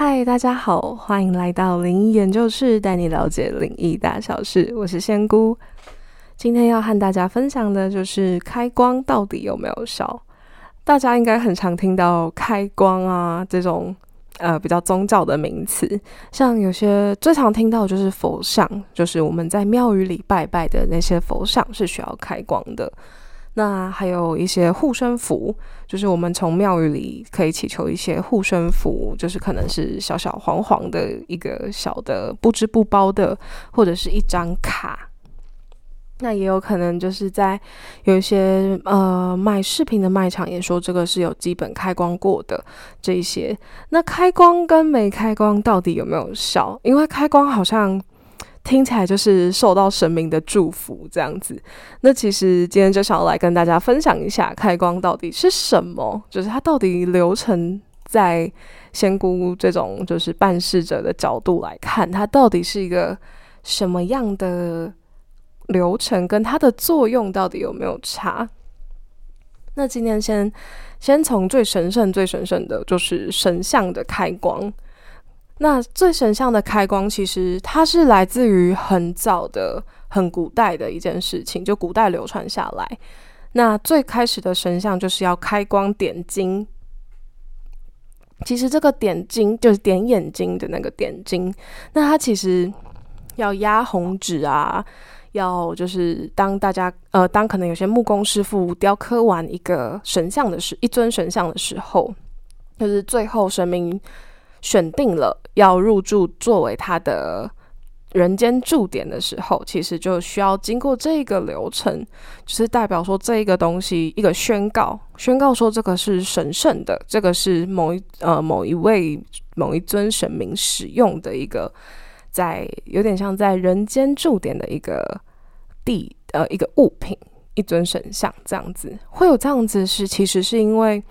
嗨，大家好，欢迎来到灵异研究室，带你了解灵异大小事。我是仙姑，今天要和大家分享的就是开光到底有没有效？大家应该很常听到开光啊这种呃比较宗教的名词，像有些最常听到就是佛像，就是我们在庙宇里拜拜的那些佛像是需要开光的。那还有一些护身符，就是我们从庙宇里可以祈求一些护身符，就是可能是小小黄黄的一个小的不织布包的，或者是一张卡。那也有可能就是在有一些呃卖饰品的卖场也说这个是有基本开光过的这一些。那开光跟没开光到底有没有效？因为开光好像。听起来就是受到神明的祝福这样子。那其实今天就想要来跟大家分享一下开光到底是什么，就是它到底流程在仙姑这种就是办事者的角度来看，它到底是一个什么样的流程，跟它的作用到底有没有差？那今天先先从最神圣、最神圣的，就是神像的开光。那最神像的开光，其实它是来自于很早的、很古代的一件事情，就古代流传下来。那最开始的神像就是要开光点睛。其实这个点睛就是点眼睛的那个点睛。那它其实要压红纸啊，要就是当大家呃，当可能有些木工师傅雕刻完一个神像的时，一尊神像的时候，就是最后神明。选定了要入住作为他的人间驻点的时候，其实就需要经过这个流程，就是代表说这一个东西一个宣告，宣告说这个是神圣的，这个是某一呃某一位某一尊神明使用的一个，在有点像在人间驻点的一个地呃一个物品，一尊神像这样子，会有这样子是其实是因为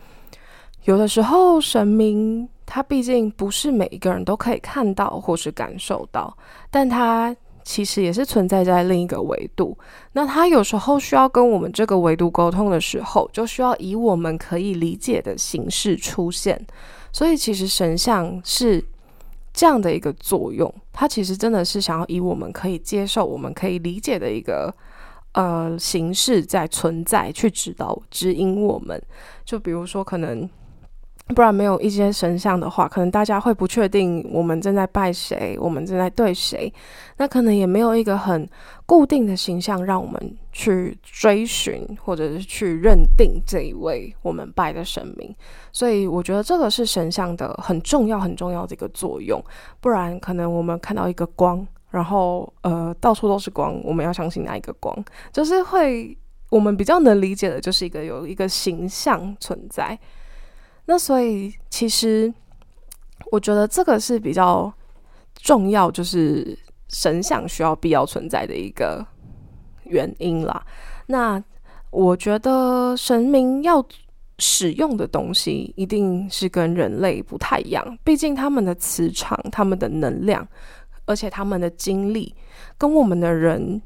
有的时候神明。它毕竟不是每一个人都可以看到或是感受到，但它其实也是存在在另一个维度。那它有时候需要跟我们这个维度沟通的时候，就需要以我们可以理解的形式出现。所以，其实神像是这样的一个作用，它其实真的是想要以我们可以接受、我们可以理解的一个呃形式在存在，去指导、指引我们。就比如说，可能。不然没有一些神像的话，可能大家会不确定我们正在拜谁，我们正在对谁。那可能也没有一个很固定的形象让我们去追寻，或者是去认定这一位我们拜的神明。所以我觉得这个是神像的很重要、很重要的一个作用。不然可能我们看到一个光，然后呃到处都是光，我们要相信哪一个光？就是会我们比较能理解的，就是一个有一个形象存在。那所以，其实我觉得这个是比较重要，就是神像需要必要存在的一个原因啦。那我觉得神明要使用的东西，一定是跟人类不太一样，毕竟他们的磁场、他们的能量，而且他们的精力，跟我们的人。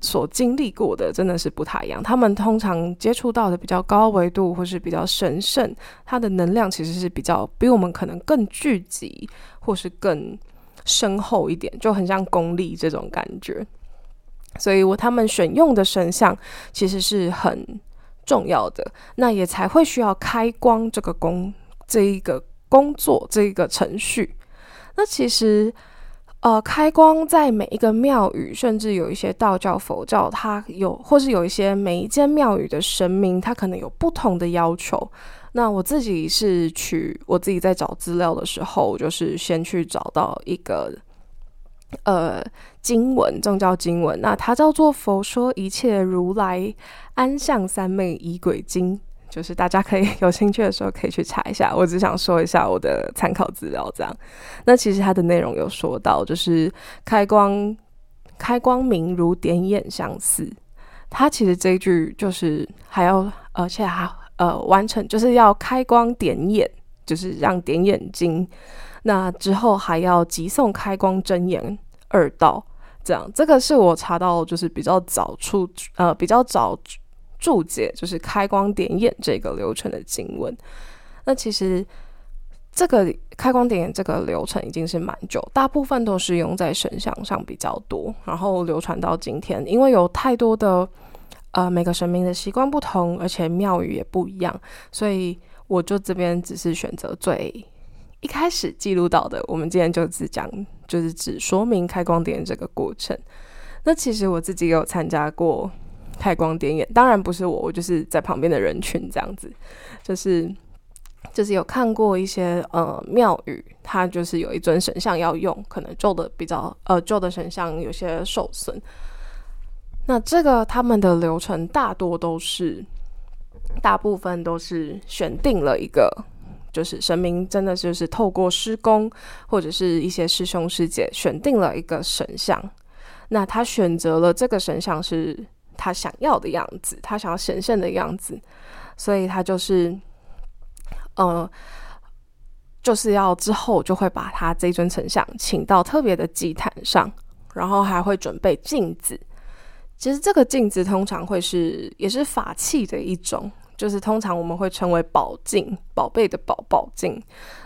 所经历过的真的是不太一样。他们通常接触到的比较高维度，或是比较神圣，它的能量其实是比较比我们可能更聚集，或是更深厚一点，就很像功力这种感觉。所以，我他们选用的神像其实是很重要的，那也才会需要开光这个工这一个工作这一个程序。那其实。呃，开光在每一个庙宇，甚至有一些道教、佛教，它有，或是有一些每一间庙宇的神明，它可能有不同的要求。那我自己是去，我自己在找资料的时候，就是先去找到一个呃经文，宗教经文，那它叫做《佛说一切如来安向三昧仪轨经》。就是大家可以 有兴趣的时候可以去查一下，我只想说一下我的参考资料这样。那其实它的内容有说到，就是开光开光明如点眼相似。它其实这一句就是还要而且还呃完成，就是要开光点眼，就是让点眼睛。那之后还要急送开光睁眼二道，这样这个是我查到就是比较早出呃比较早。注解就是开光点眼这个流程的经文。那其实这个开光点眼这个流程已经是蛮久，大部分都是用在神像上比较多，然后流传到今天，因为有太多的呃每个神明的习惯不同，而且庙宇也不一样，所以我就这边只是选择最一开始记录到的。我们今天就只讲，就是只说明开光点这个过程。那其实我自己有参加过开光点眼，当然不是我，我就是在旁边的人群这样子，就是就是有看过一些呃庙宇，它就是有一尊神像要用，可能旧的比较呃旧的神像有些受损，那这个他们的流程大多都是大部分都是选定了一个，就是神明真的就是透过施工或者是一些师兄师姐选定了一个神像。那他选择了这个神像是他想要的样子，他想要显现的样子，所以他就是，呃，就是要之后就会把他这尊神像请到特别的祭坛上，然后还会准备镜子。其实这个镜子通常会是也是法器的一种，就是通常我们会称为宝镜，宝贝的宝宝镜，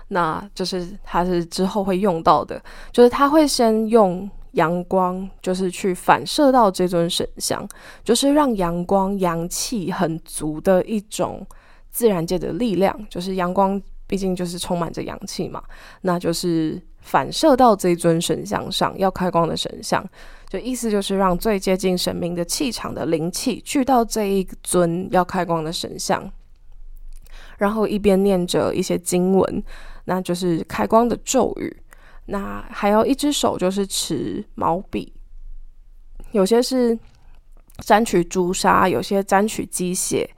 那就是它是之后会用到的，就是他会先用。阳光就是去反射到这尊神像，就是让阳光阳气很足的一种自然界的力量。就是阳光毕竟就是充满着阳气嘛，那就是反射到这尊神像上，要开光的神像，就意思就是让最接近神明的气场的灵气聚到这一尊要开光的神像，然后一边念着一些经文，那就是开光的咒语。那还有一只手就是持毛笔，有些是沾取朱砂，有些沾取鸡血，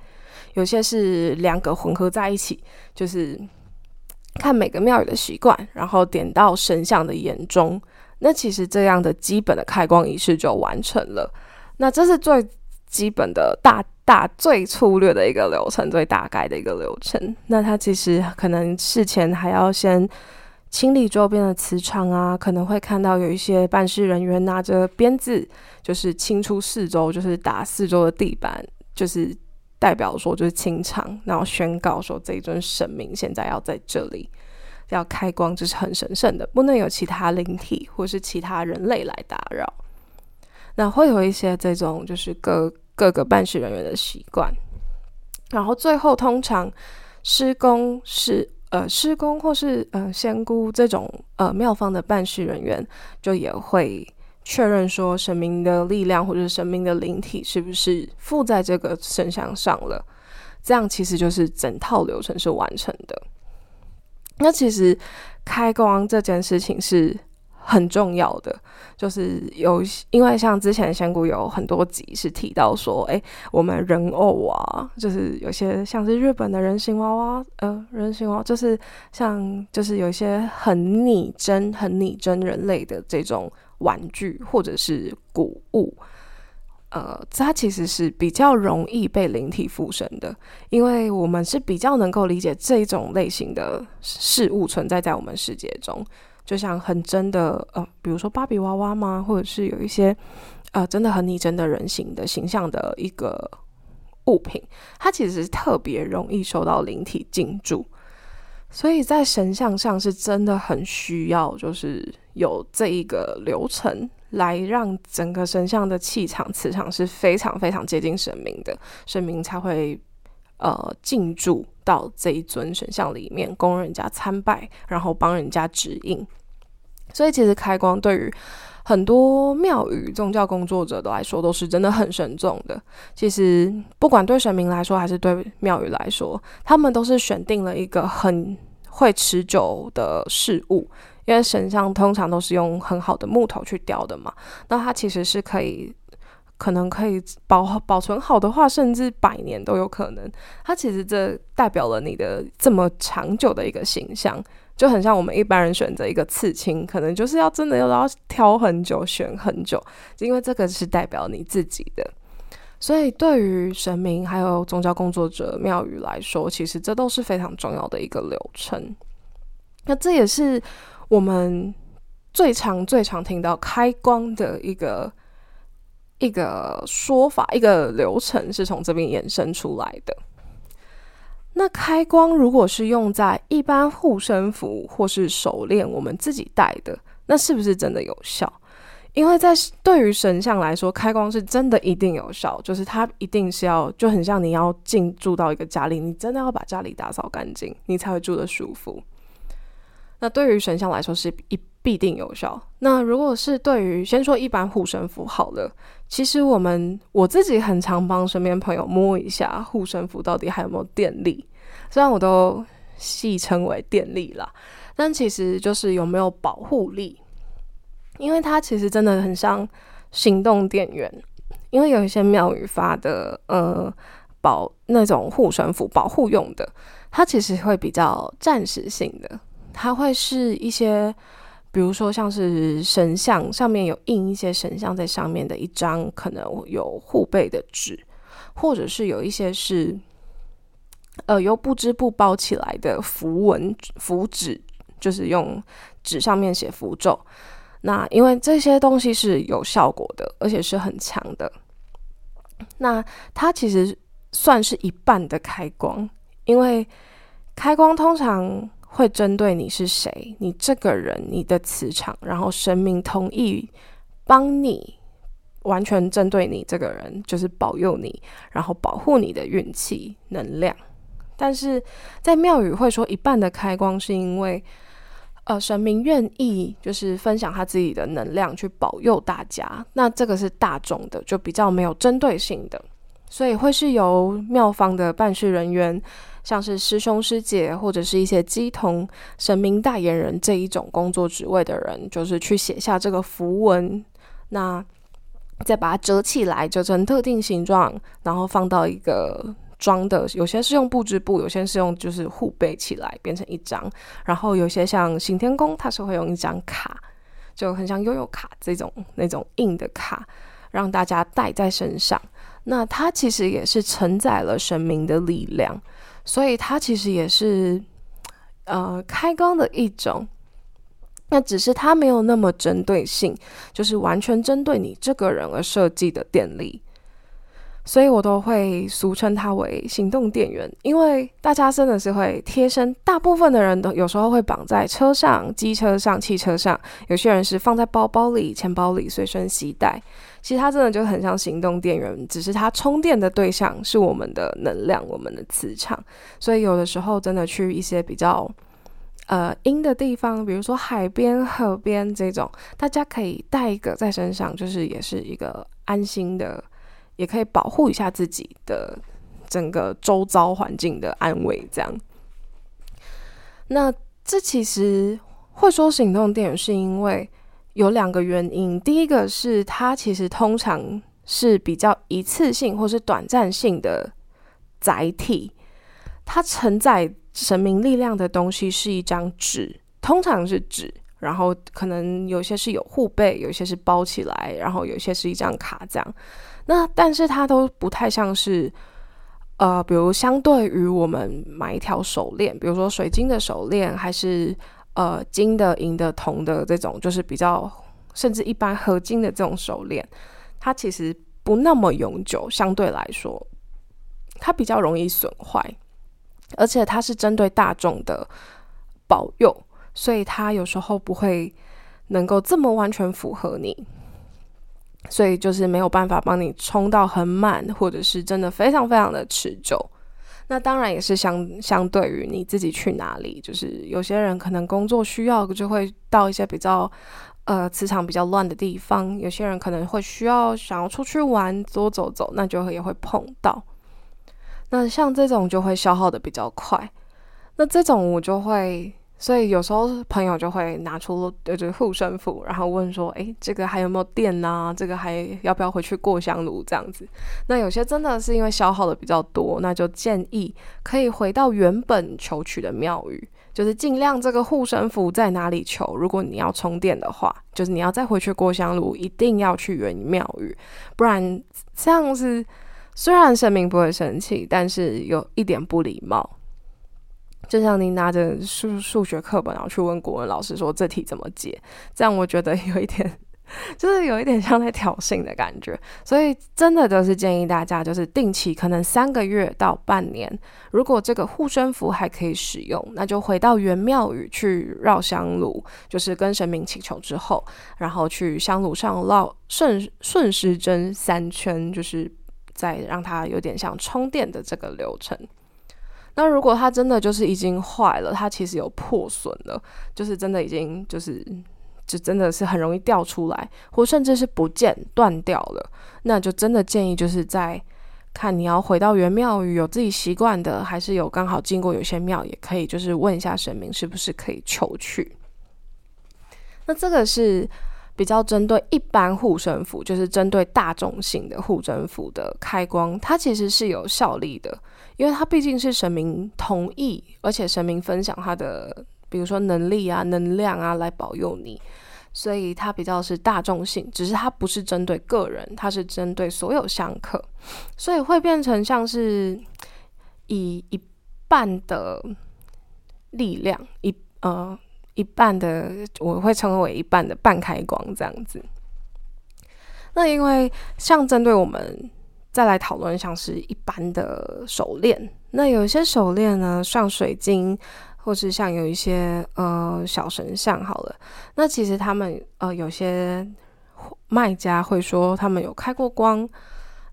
有些是两个混合在一起，就是看每个庙宇的习惯，然后点到神像的眼中。那其实这样的基本的开光仪式就完成了。那这是最基本的大大最粗略的一个流程，最大概的一个流程。那它其实可能事前还要先。清理周边的磁场啊，可能会看到有一些办事人员拿着鞭子，就是清出四周，就是打四周的地板，就是代表说就是清场，然后宣告说这一尊神明现在要在这里要开光，这是很神圣的，不能有其他灵体或是其他人类来打扰。那会有一些这种就是各各个办事人员的习惯，然后最后通常施工是。呃，施工或是呃仙姑这种呃庙方的办事人员，就也会确认说神明的力量或者神明的灵体是不是附在这个神像上了，这样其实就是整套流程是完成的。那其实开光这件事情是。很重要的就是有，因为像之前仙姑有很多集是提到说，哎，我们人偶啊，就是有些像是日本的人形娃娃，呃，人形娃就是像就是有一些很拟真、很拟真人类的这种玩具或者是古物，呃，它其实是比较容易被灵体附身的，因为我们是比较能够理解这种类型的事物存在在我们世界中。就像很真的呃，比如说芭比娃娃吗？或者是有一些呃，真的很拟真的人形的形象的一个物品，它其实特别容易受到灵体进驻，所以在神像上是真的很需要，就是有这一个流程来让整个神像的气场磁场是非常非常接近神明的，神明才会呃进驻到这一尊神像里面，供人家参拜，然后帮人家指引。所以其实开光对于很多庙宇宗教工作者都来说都是真的很慎重的。其实不管对神明来说还是对庙宇来说，他们都是选定了一个很会持久的事物，因为神像通常都是用很好的木头去雕的嘛。那它其实是可以，可能可以保保存好的话，甚至百年都有可能。它其实这代表了你的这么长久的一个形象。就很像我们一般人选择一个刺青，可能就是要真的要要挑很久、选很久，因为这个是代表你自己的。所以对于神明还有宗教工作者、庙宇来说，其实这都是非常重要的一个流程。那这也是我们最常、最常听到开光的一个一个说法、一个流程，是从这边衍生出来的。那开光如果是用在一般护身符或是手链，我们自己戴的，那是不是真的有效？因为在对于神像来说，开光是真的一定有效，就是它一定是要就很像你要进住到一个家里，你真的要把家里打扫干净，你才会住得舒服。那对于神像来说是一必定有效。那如果是对于先说一般护身符好了，其实我们我自己很常帮身边朋友摸一下护身符到底还有没有电力，虽然我都戏称为电力啦，但其实就是有没有保护力。因为它其实真的很像行动电源，因为有一些庙宇发的呃保那种护身符保护用的，它其实会比较暂时性的，它会是一些比如说像是神像上面有印一些神像在上面的一张可能有护背的纸，或者是有一些是呃由不织布包起来的符文符纸，就是用纸上面写符咒。那因为这些东西是有效果的，而且是很强的。那它其实算是一半的开光，因为开光通常会针对你是谁，你这个人，你的磁场，然后神明同意帮你完全针对你这个人，就是保佑你，然后保护你的运气能量。但是在庙宇会说一半的开光，是因为。呃，神明愿意就是分享他自己的能量去保佑大家，那这个是大众的，就比较没有针对性的，所以会是由庙方的办事人员，像是师兄师姐或者是一些鸡同、神明代言人这一种工作职位的人，就是去写下这个符文，那再把它折起来，折成特定形状，然后放到一个。装的有些是用布织布，有些是用就是互背起来变成一张，然后有些像行天宫，它是会用一张卡，就很像悠悠卡这种那种硬的卡，让大家带在身上。那它其实也是承载了神明的力量，所以它其实也是呃开光的一种。那只是它没有那么针对性，就是完全针对你这个人而设计的电力。所以我都会俗称它为行动电源，因为大家真的是会贴身，大部分的人都有时候会绑在车上、机车上、汽车上，有些人是放在包包里、钱包里随身携带。其实它真的就很像行动电源，只是它充电的对象是我们的能量、我们的磁场。所以有的时候真的去一些比较呃阴的地方，比如说海边、河边这种，大家可以带一个在身上，就是也是一个安心的。也可以保护一下自己的整个周遭环境的安危，这样。那这其实会说行动电源，是因为有两个原因。第一个是它其实通常是比较一次性或是短暂性的载体，它承载神明力量的东西是一张纸，通常是纸，然后可能有些是有护背，有些是包起来，然后有些是一张卡这样。那但是它都不太像是，呃，比如相对于我们买一条手链，比如说水晶的手链，还是呃金的、银的、铜的这种，就是比较甚至一般合金的这种手链，它其实不那么永久，相对来说，它比较容易损坏，而且它是针对大众的保佑，所以它有时候不会能够这么完全符合你。所以就是没有办法帮你充到很满，或者是真的非常非常的持久。那当然也是相相对于你自己去哪里，就是有些人可能工作需要就会到一些比较呃磁场比较乱的地方，有些人可能会需要想要出去玩多走走，那就也会碰到。那像这种就会消耗的比较快，那这种我就会。所以有时候朋友就会拿出就是护身符，然后问说：“诶，这个还有没有电呢？这个还要不要回去过香炉这样子？”那有些真的是因为消耗的比较多，那就建议可以回到原本求取的庙宇，就是尽量这个护身符在哪里求。如果你要充电的话，就是你要再回去过香炉，一定要去原庙宇，不然这样是虽然神明不会生气，但是有一点不礼貌。就像你拿着数数学课本，然后去问国文老师说这题怎么解，这样我觉得有一点就是有一点像在挑衅的感觉，所以真的都是建议大家，就是定期可能三个月到半年，如果这个护身符还可以使用，那就回到原庙宇去绕香炉，就是跟神明祈求之后，然后去香炉上绕顺顺时针三圈，就是再让它有点像充电的这个流程。那如果它真的就是已经坏了，它其实有破损了，就是真的已经就是。就真的是很容易掉出来，或甚至是不见断掉了，那就真的建议就是在看你要回到原庙宇有自己习惯的，还是有刚好经过有些庙也可以，就是问一下神明是不是可以求去。那这个是比较针对一般护身符，就是针对大众性的护身符的开光，它其实是有效力的，因为它毕竟是神明同意，而且神明分享他的。比如说能力啊、能量啊来保佑你，所以它比较是大众性，只是它不是针对个人，它是针对所有香客，所以会变成像是以一半的力量，一呃一半的，我会称为一半的半开光这样子。那因为像针对我们再来讨论，像是一般的手链，那有些手链呢，像水晶。或是像有一些呃小神像好了，那其实他们呃有些卖家会说他们有开过光，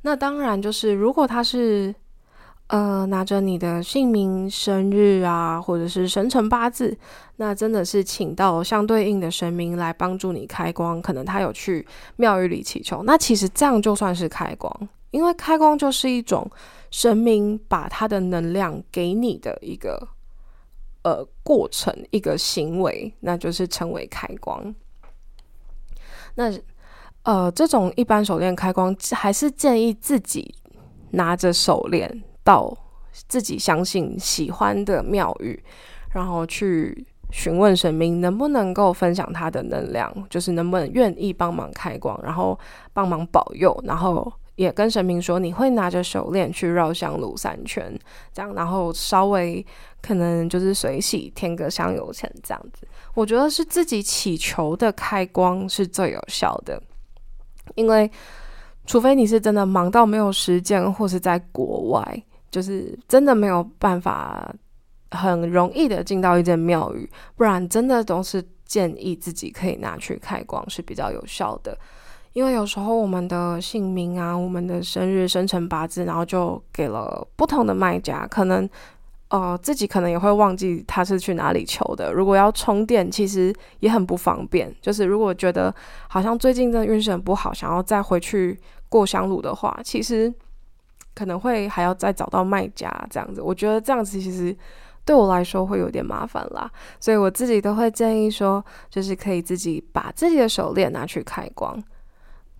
那当然就是如果他是呃拿着你的姓名、生日啊，或者是生辰八字，那真的是请到相对应的神明来帮助你开光，可能他有去庙宇里祈求，那其实这样就算是开光，因为开光就是一种神明把他的能量给你的一个。呃，过程一个行为，那就是称为开光。那呃，这种一般手链开光，还是建议自己拿着手链到自己相信、喜欢的庙宇，然后去询问神明能不能够分享他的能量，就是能不能愿意帮忙开光，然后帮忙保佑，然后。也跟神明说，你会拿着手链去绕香炉三圈，这样，然后稍微可能就是随喜添个香油钱这样子。我觉得是自己祈求的开光是最有效的，因为除非你是真的忙到没有时间，或是在国外，就是真的没有办法很容易的进到一间庙宇，不然真的都是建议自己可以拿去开光是比较有效的。因为有时候我们的姓名啊，我们的生日、生辰八字，然后就给了不同的卖家，可能呃自己可能也会忘记他是去哪里求的。如果要充电，其实也很不方便。就是如果觉得好像最近的运势很不好，想要再回去过香炉的话，其实可能会还要再找到卖家这样子。我觉得这样子其实对我来说会有点麻烦啦，所以我自己都会建议说，就是可以自己把自己的手链拿去开光。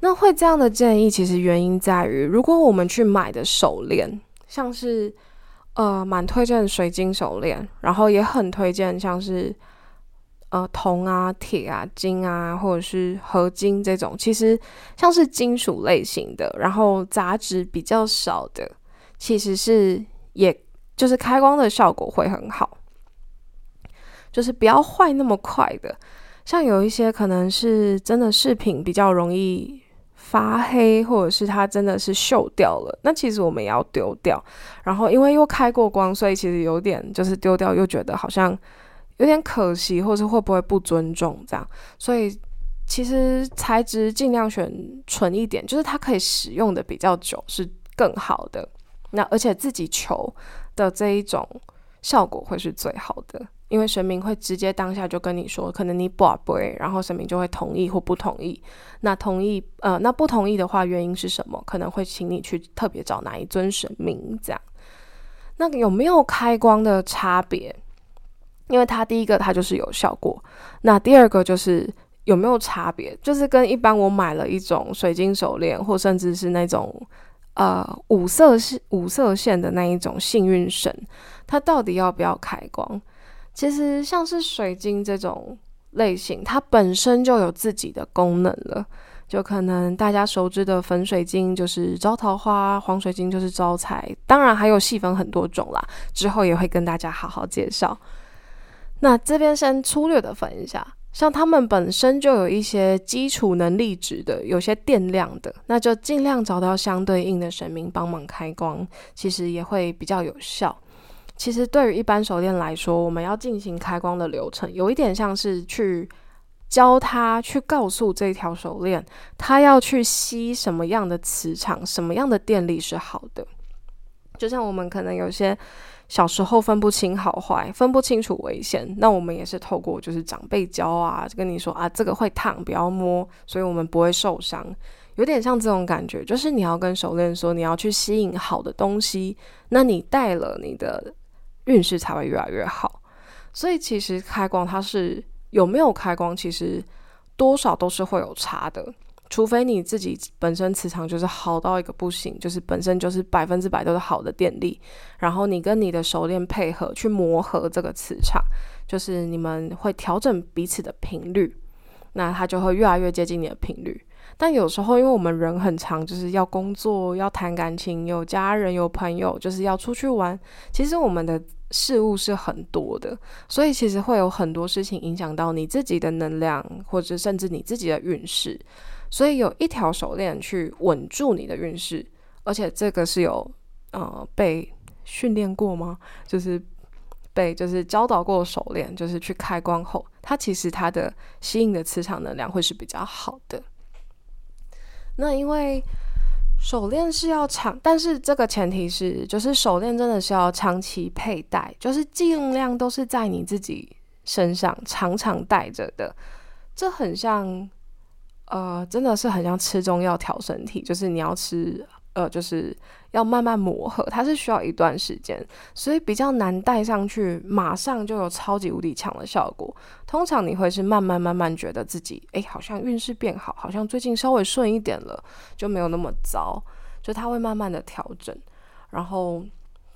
那会这样的建议，其实原因在于，如果我们去买的手链，像是呃蛮推荐水晶手链，然后也很推荐像是呃铜啊、铁啊、金啊，或者是合金这种，其实像是金属类型的，然后杂质比较少的，其实是也就是开光的效果会很好，就是不要坏那么快的，像有一些可能是真的饰品比较容易。发黑，或者是它真的是锈掉了，那其实我们也要丢掉。然后因为又开过光，所以其实有点就是丢掉又觉得好像有点可惜，或者会不会不尊重这样。所以其实材质尽量选纯一点，就是它可以使用的比较久是更好的。那而且自己求的这一种效果会是最好的。因为神明会直接当下就跟你说，可能你不不，然后神明就会同意或不同意。那同意，呃，那不同意的话，原因是什么？可能会请你去特别找哪一尊神明这样。那有没有开光的差别？因为它第一个它就是有效果，那第二个就是有没有差别？就是跟一般我买了一种水晶手链，或甚至是那种呃五色线五色线的那一种幸运绳，它到底要不要开光？其实像是水晶这种类型，它本身就有自己的功能了。就可能大家熟知的粉水晶就是招桃花，黄水晶就是招财，当然还有细分很多种啦。之后也会跟大家好好介绍。那这边先粗略的分一下，像他们本身就有一些基础能力值的，有些电量的，那就尽量找到相对应的神明帮忙开光，其实也会比较有效。其实对于一般手链来说，我们要进行开光的流程，有一点像是去教他去告诉这条手链，他要去吸什么样的磁场，什么样的电力是好的。就像我们可能有些。小时候分不清好坏，分不清楚危险，那我们也是透过就是长辈教啊，跟你说啊，这个会烫，不要摸，所以我们不会受伤，有点像这种感觉，就是你要跟手链说，你要去吸引好的东西，那你带了，你的运势才会越来越好。所以其实开光它是有没有开光，其实多少都是会有差的。除非你自己本身磁场就是好到一个不行，就是本身就是百分之百都是好的电力，然后你跟你的熟练配合去磨合这个磁场，就是你们会调整彼此的频率，那它就会越来越接近你的频率。但有时候因为我们人很长，就是要工作、要谈感情、有家人、有朋友，就是要出去玩，其实我们的事物是很多的，所以其实会有很多事情影响到你自己的能量，或者甚至你自己的运势。所以有一条手链去稳住你的运势，而且这个是有呃被训练过吗？就是被就是教导过手链，就是去开光后，它其实它的吸引的磁场能量会是比较好的。那因为手链是要长，但是这个前提是，就是手链真的是要长期佩戴，就是尽量都是在你自己身上常常戴着的。这很像。呃，真的是很像吃中药调身体，就是你要吃，呃，就是要慢慢磨合，它是需要一段时间，所以比较难戴上去，马上就有超级无敌强的效果。通常你会是慢慢慢慢觉得自己，哎，好像运势变好，好像最近稍微顺一点了，就没有那么糟，就它会慢慢的调整。然后，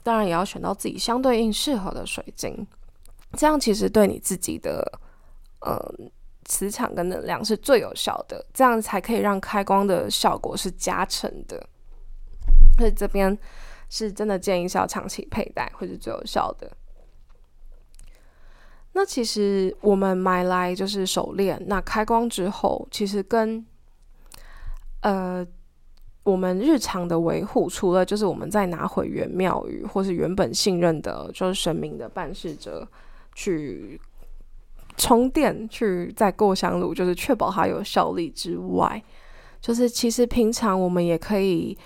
当然也要选到自己相对应适合的水晶，这样其实对你自己的，嗯。磁场跟能量是最有效的，这样才可以让开光的效果是加成的。所以这边是真的建议是要长期佩戴，会是最有效的。那其实我们买来就是手链，那开光之后，其实跟呃我们日常的维护，除了就是我们再拿回原庙宇或是原本信任的，就是神明的办事者去。充电去再过香炉，就是确保它有效力之外，就是其实平常我们也可以，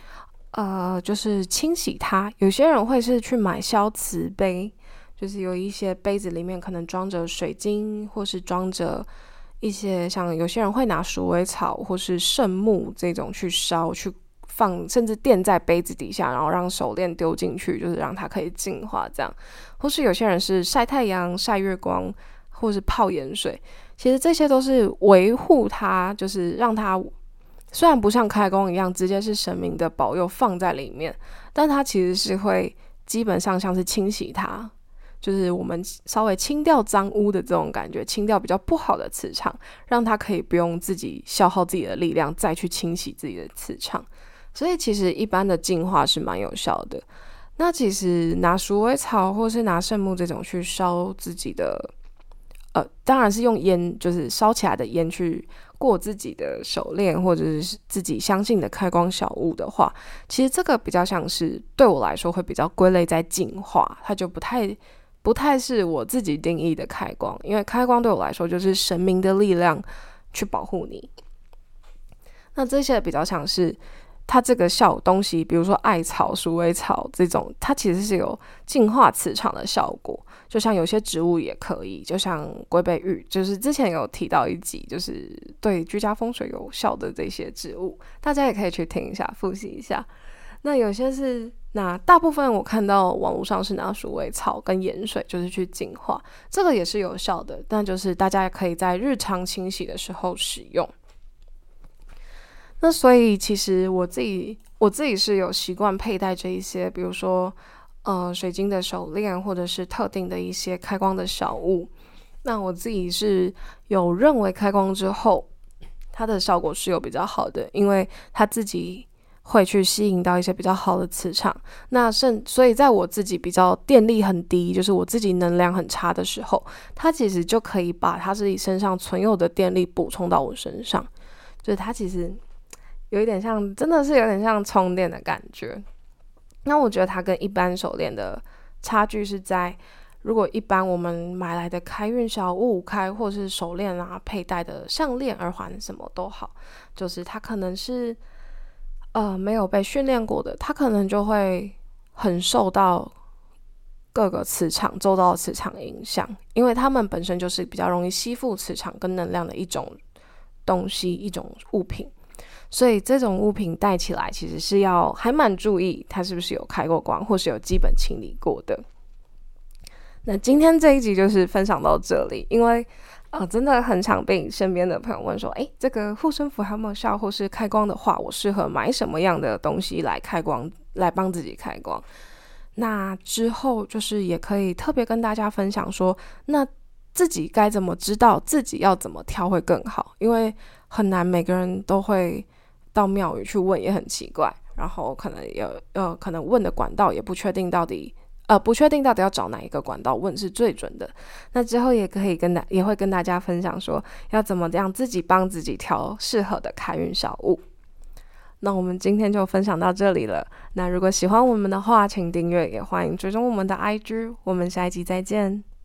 呃，就是清洗它。有些人会是去买消磁杯，就是有一些杯子里面可能装着水晶，或是装着一些像有些人会拿鼠尾草或是圣木这种去烧，去放，甚至垫在杯子底下，然后让手链丢进去，就是让它可以净化这样。或是有些人是晒太阳、晒月光。或是泡盐水，其实这些都是维护它，就是让它虽然不像开工一样直接是神明的保佑放在里面，但它其实是会基本上像是清洗它，就是我们稍微清掉脏污的这种感觉，清掉比较不好的磁场，让它可以不用自己消耗自己的力量再去清洗自己的磁场。所以其实一般的净化是蛮有效的。那其实拿鼠尾草或是拿圣木这种去烧自己的。呃，当然是用烟，就是烧起来的烟去过自己的手链，或者是自己相信的开光小物的话，其实这个比较像是对我来说会比较归类在净化，它就不太不太是我自己定义的开光，因为开光对我来说就是神明的力量去保护你。那这些比较像是。它这个小东西，比如说艾草、鼠尾草这种，它其实是有净化磁场的效果。就像有些植物也可以，就像龟背玉，就是之前有提到一集，就是对居家风水有效的这些植物，大家也可以去听一下，复习一下。那有些是那，大部分我看到网络上是拿鼠尾草跟盐水，就是去净化，这个也是有效的，但就是大家也可以在日常清洗的时候使用。那所以其实我自己我自己是有习惯佩戴这一些，比如说呃水晶的手链，或者是特定的一些开光的小物。那我自己是有认为开光之后，它的效果是有比较好的，因为它自己会去吸引到一些比较好的磁场。那甚所以在我自己比较电力很低，就是我自己能量很差的时候，它其实就可以把它自己身上存有的电力补充到我身上。就是它其实有一点像，真的是有点像充电的感觉。那我觉得它跟一般手链的差距是在。如果一般我们买来的开运小物，开或是手链啊、佩戴的项链、耳环什么都好，就是它可能是呃没有被训练过的，它可能就会很受到各个磁场、周遭磁场影响，因为它们本身就是比较容易吸附磁场跟能量的一种东西、一种物品，所以这种物品带起来其实是要还蛮注意它是不是有开过光，或是有基本清理过的。那今天这一集就是分享到这里，因为呃真的很常被身边的朋友问说，诶，这个护身符还有没有效，或是开光的话，我适合买什么样的东西来开光，来帮自己开光？那之后就是也可以特别跟大家分享说，那自己该怎么知道自己要怎么挑会更好？因为很难每个人都会到庙宇去问，也很奇怪，然后可能有呃可能问的管道也不确定到底。呃，不确定到底要找哪一个管道问是最准的。那之后也可以跟大也会跟大家分享说，要怎么样自己帮自己挑适合的开运小物。那我们今天就分享到这里了。那如果喜欢我们的话，请订阅，也欢迎追踪我们的 IG。我们下一集再见。